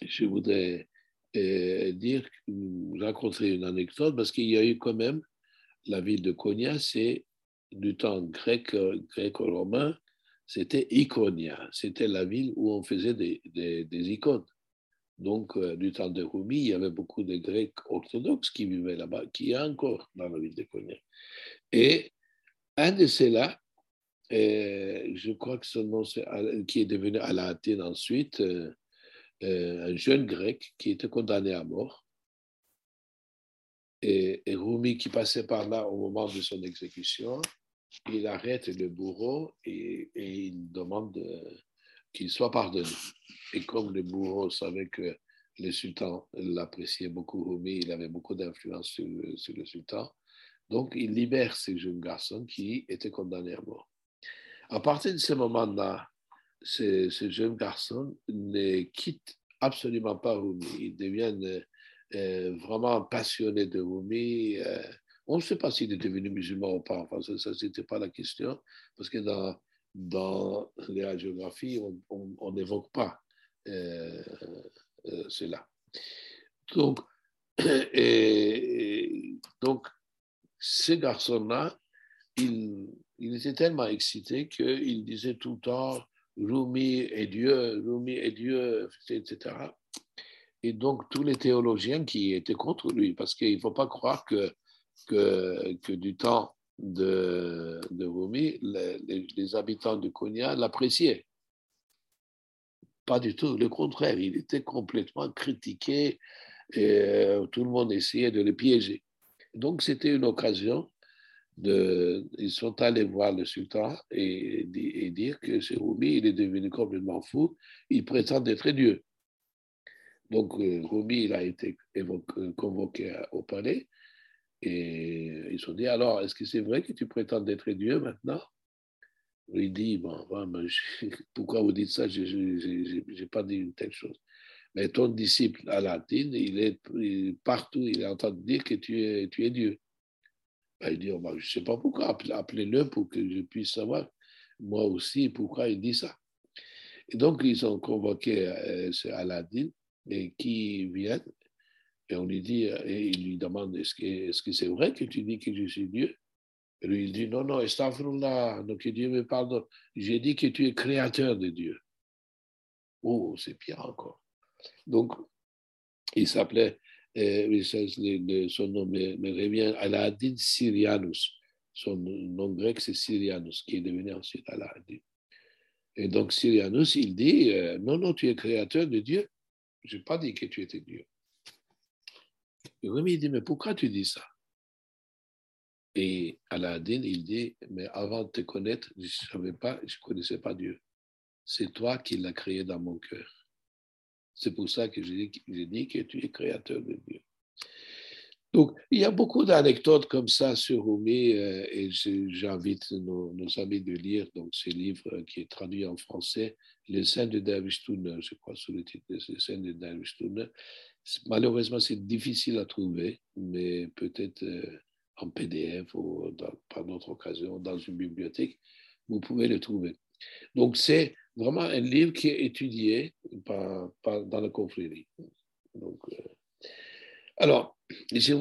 je voudrais euh, dire, raconter une anecdote, parce qu'il y a eu quand même la ville de Konya, c'est du temps grec, grec-romain, c'était Iconia, c'était la ville où on faisait des, des, icônes. Donc, euh, du temps de Rumi, il y avait beaucoup de Grecs orthodoxes qui vivaient là-bas, qui est encore dans la ville de Konya. Et un de ceux-là, euh, je crois que son nom, c'est, qui est devenu Aladdin ensuite, euh, un jeune grec qui était condamné à mort. Et, Rumi, qui passait par là au moment de son exécution, il arrête le bourreau et, il demande qu'il soit pardonné. Et comme le bourreau savait que le sultan l'appréciait beaucoup, Rumi, il avait beaucoup d'influence sur, le sultan, donc il libère ces jeunes garçons qui étaient condamnés à mort. À partir de ce moment-là, ces, jeunes garçons ne quittent absolument pas Rumi. Ils deviennent euh, vraiment passionnés de Rumi. Euh, on ne sait pas s'il est devenu musulman ou pas, enfin, ça, ce n'était pas la question, parce que dans, dans la géographie, on n'évoque pas euh, euh, cela. Donc, et, donc ces garçons-là, il, il était tellement excité qu'il disait tout le temps Rumi est Dieu, Rumi est Dieu, etc. Et donc, tous les théologiens qui étaient contre lui, parce qu'il ne faut pas croire que que, du temps de, de Rumi, les, habitants de Konya l'appréciaient. Pas du tout, le contraire, il était complètement critiqué et euh, tout le monde essayait de le piéger. Donc c'était une occasion ils sont allés voir le sultan et, dire que ce Rumi, il est devenu complètement fou, il prétend être Dieu. Donc euh, Rumi, il a été convoqué au palais et ils se sont dit, alors, est-ce que c'est vrai que tu prétends être Dieu maintenant? Il dit, bon, pourquoi vous dites ça? Je n'ai pas dit une telle chose. Mais ton disciple Aladdin, il est, partout, il est en train de dire que tu es, tu es Dieu. Il dit, oh, ben, je ne sais pas pourquoi, appelez-le pour que je puisse savoir, moi aussi, pourquoi il dit ça. Et donc, ils ont convoqué euh, Aladdin, et qui vient, et on lui dit, et il lui demande, est-ce que c'est vrai que tu dis que je suis Dieu? Et lui, il dit, non, non, là, donc Dieu me pardonne. J'ai dit que tu es créateur de Dieu. Oh, c'est pire encore. Donc, il s'appelait, euh, son nom me, revient, Aladdin Syrianus. Son nom grec, c'est Syrianus, qui est devenu ensuite Aladdin. Et donc, Syrianus, il dit, euh, non, non, tu es créateur de Dieu. Je n'ai pas dit que tu étais Dieu. Et Rumi dit, mais pourquoi tu dis ça? Et Aladdin, il dit, mais avant de te connaître, je ne connaissais pas Dieu. C'est toi qui l'as créé dans mon cœur. C'est pour ça que j'ai dit, que tu es créateur de Dieu. Donc, il y a beaucoup d'anecdotes comme ça sur Rumi euh, et j'invite nos, amis de lire donc, ce livre qui est traduit en français, Les scènes de David je crois, sous le titre Les scènes de David Malheureusement, c'est difficile à trouver, mais peut-être euh, en PDF ou par d'autres occasions dans une bibliothèque, vous pouvez le trouver. Donc, c'est vraiment un livre qui est étudié par, dans la confrérie. Donc, euh, alors,